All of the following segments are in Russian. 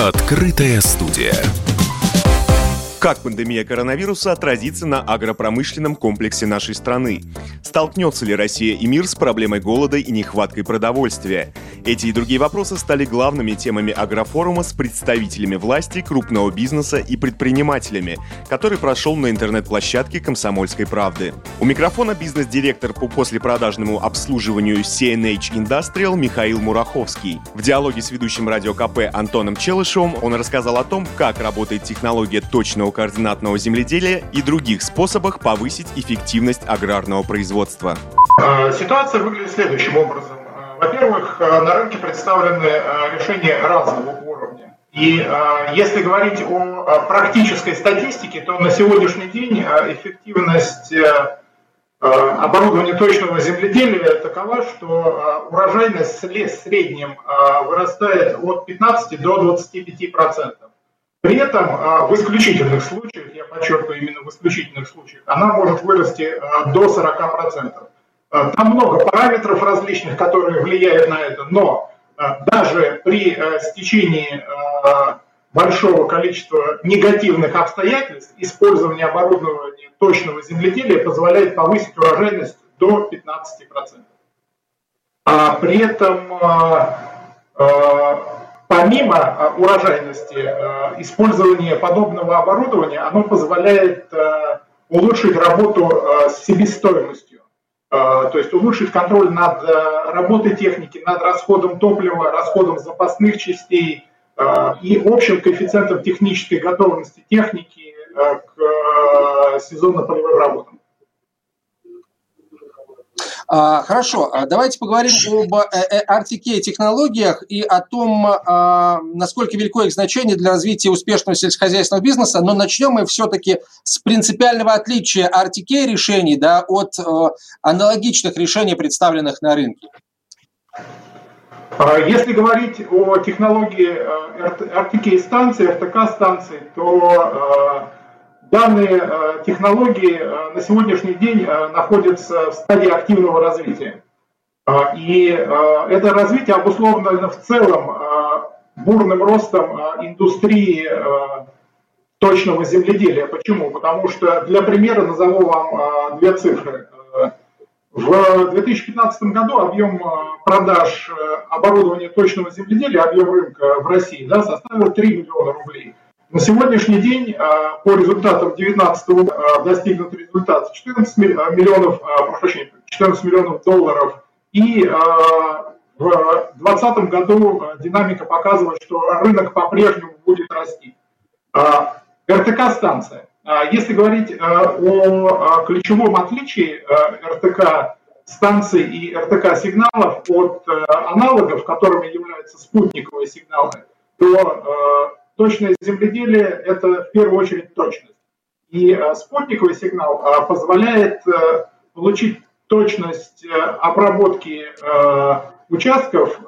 Открытая студия. Как пандемия коронавируса отразится на агропромышленном комплексе нашей страны? Столкнется ли Россия и мир с проблемой голода и нехваткой продовольствия? Эти и другие вопросы стали главными темами агрофорума с представителями власти, крупного бизнеса и предпринимателями, который прошел на интернет-площадке «Комсомольской правды». У микрофона бизнес-директор по послепродажному обслуживанию CNH Industrial Михаил Мураховский. В диалоге с ведущим радио КП Антоном Челышевым он рассказал о том, как работает технология точного координатного земледелия и других способах повысить эффективность аграрного производства. А, ситуация выглядит следующим образом. А, во-первых, а, на рынке представлены решения разного уровня. И если говорить о практической статистике, то на сегодняшний день эффективность оборудования точного земледелия такова, что урожайность в среднем вырастает от 15 до 25 процентов. При этом а, в исключительных случаях, я подчеркиваю именно в исключительных случаях, она может вырасти а, до 40%. А, там много параметров различных, которые влияют на это, но даже при стечении большого количества негативных обстоятельств использование оборудования точного земледелия позволяет повысить урожайность до 15%. А при этом помимо а, урожайности, а, использование подобного оборудования, оно позволяет а, улучшить работу с себестоимостью. То есть улучшить контроль над работой техники, над расходом топлива, расходом запасных частей и общим коэффициентом технической готовности техники к сезонно-полевым работам. А, хорошо, а давайте поговорим об RTK э, э, технологиях и о том, а, насколько велико их значение для развития успешного сельскохозяйственного бизнеса, но начнем мы все-таки с принципиального отличия RTK решений да, от э, аналогичных решений, представленных на рынке. Если говорить о технологии RTK-станции, RTK-станции, то Данные э, технологии э, на сегодняшний день э, находятся в стадии активного развития. И это развитие обусловлено в целом бурным ростом индустрии точного земледелия. Почему? Потому что для примера назову вам две цифры. В 2015 году объем продаж оборудования точного земледелия, объем рынка в России да, составил 3 миллиона рублей. На сегодняшний день а, по результатам 2019 года а, достигнут результат 14 а, миллионов, прошу прощения, 14 миллионов долларов. И в 2020 году динамика показывает, что рынок по-прежнему будет расти. РТК-станция. Если говорить о ключевом отличии РТК станций и РТК сигналов от аналогов, которыми являются спутниковые сигналы, то Точное земледелие – это в первую очередь точность. И э, спутниковый сигнал э, позволяет э, получить точность обработки участков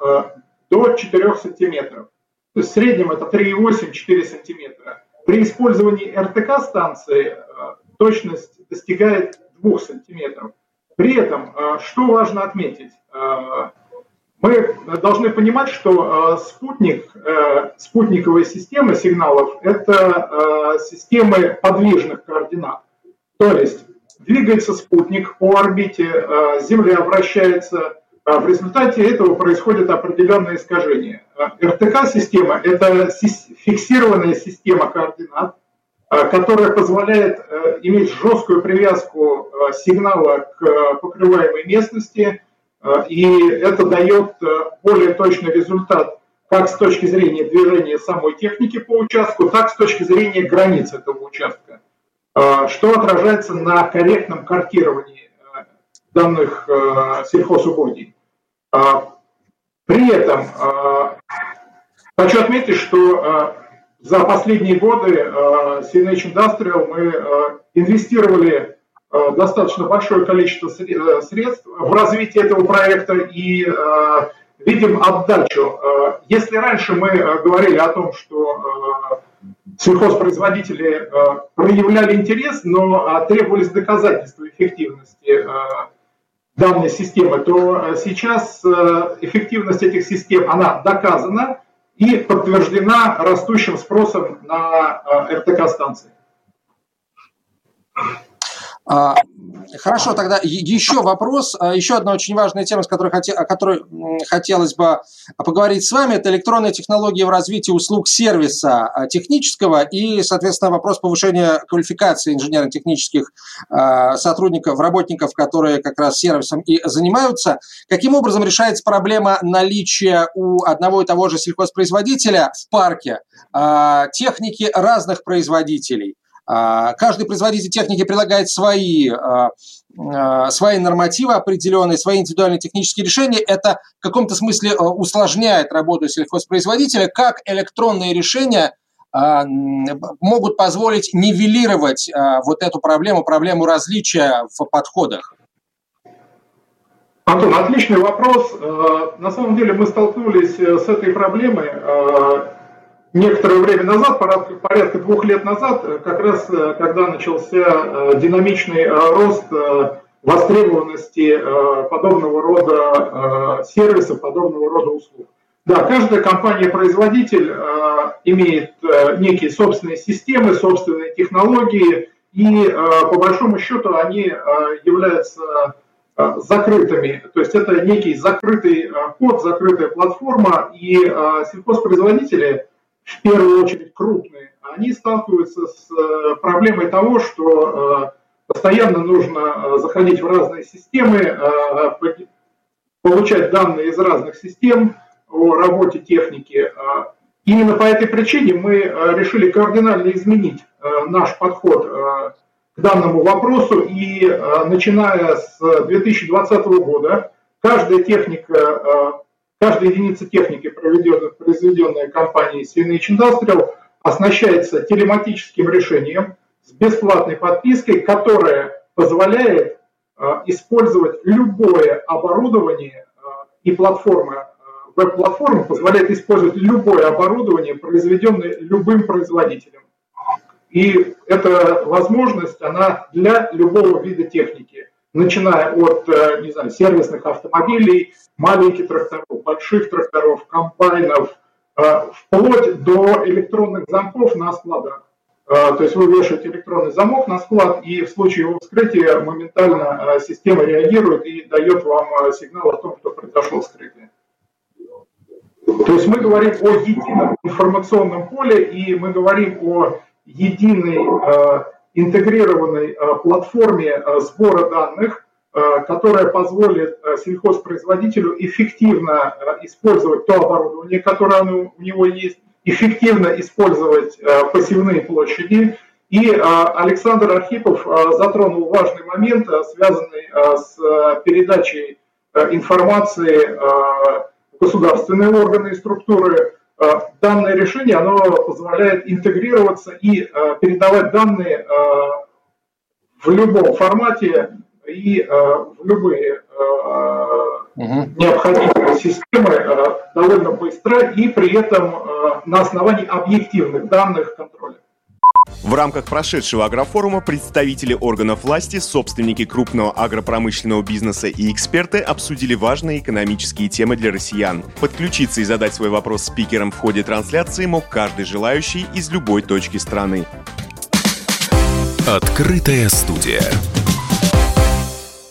до 4 сантиметров. То есть в среднем это 3,8-4 сантиметра. При использовании РТК-станции точность достигает 2 сантиметров. При этом, что важно отметить, мы должны понимать, что э, спутник, э, спутниковые системы сигналов – это э, системы подвижных координат. То есть двигается спутник по орбите, Земля вращается, в результате этого происходит определенное искажение. РТК-система – это фиксированная система координат, которая позволяет иметь жесткую привязку сигнала к покрываемой местности – и это дает э, более точный результат как с точки зрения движения самой техники по участку, так с точки зрения границ этого участка, э, что отражается на корректном картировании данных сельхозугодий. При этом хочу отметить, что за последние годы CNH Industrial мы инвестировали Э, достаточно большое количество э, средств в развитии этого проекта и э, видим отдачу. Если раньше мы говорили о том, что сельхозпроизводители проявляли интерес, но требовались доказательства эффективности данной системы, то сейчас эффективность этих систем, она доказана, и подтверждена растущим спросом на РТК-станции. А, хорошо, тогда еще вопрос, а, еще одна очень важная тема, с которой, о которой хотелось бы поговорить с вами, это электронные технологии в развитии услуг сервиса а, технического и, соответственно, вопрос повышения квалификации инженерно-технических сотрудников, работников, которые как раз сервисом и занимаются. Каким образом решается проблема наличия у одного и того же сельхозпроизводителя в парке техники разных производителей? А, каждый производитель техники предлагает свои, а, а, свои нормативы определенные, свои индивидуальные технические решения. Это в каком-то смысле усложняет работу сельхозпроизводителя. Как электронные решения могут позволить нивелировать вот эту проблему, проблему различия в подходах? Антон, отличный вопрос. Э, на самом деле мы столкнулись э, с этой проблемой э, некоторое время назад, порядка, двух лет назад, э, как раз э, когда начался э, динамичный рост востребованности подобного рода сервисов, подобного рода услуг. Да, каждая компания-производитель имеет некие собственные системы, собственные технологии, и по большому счету они являются закрытыми. То есть это некий закрытый код, закрытая платформа, и сельхозпроизводители в первую очередь крупные, они сталкиваются с э, проблемой того, что э, постоянно нужно э, заходить в разные системы, получать данные из разных систем о работе техники. Именно по этой причине мы решили кардинально изменить наш подход к данному вопросу, и начиная с 2020 года каждая техника Каждая единица техники, произведенная компанией CNH Industrial, оснащается телематическим решением с бесплатной подпиской, которая позволяет э, использовать любое оборудование э, и платформа, э, веб-платформа позволяет использовать любое оборудование, произведенное любым производителем. И эта возможность, она для любого вида техники начиная от, э, не знаю, сервисных автомобилей, маленьких тракторов, больших тракторов, комбайнов, э, вплоть до электронных замков на складах. Э, то есть вы вешаете электронный замок на склад, и в случае его вскрытия моментально система реагирует и дает вам сигнал о том, что произошло вскрытие. То есть мы говорим о едином информационном поле, и мы говорим о единой интегрированной э, платформе э, сбора данных, э, которая позволит сельхозпроизводителю эффективно использовать то оборудование, которое у него есть, эффективно использовать посевные площади. И Александр Архипов затронул важный момент, связанный с передачей информации в государственные органы и структуры, данное решение оно позволяет интегрироваться и э, передавать данные э, в любом формате и в любые угу. необходимые системы довольно быстро и при этом на основании объективных данных контроля. В рамках прошедшего агрофорума представители органов власти, собственники крупного агропромышленного бизнеса и эксперты обсудили важные экономические темы для россиян. Подключиться и задать свой вопрос спикерам в ходе трансляции мог каждый желающий из любой точки страны. Открытая студия.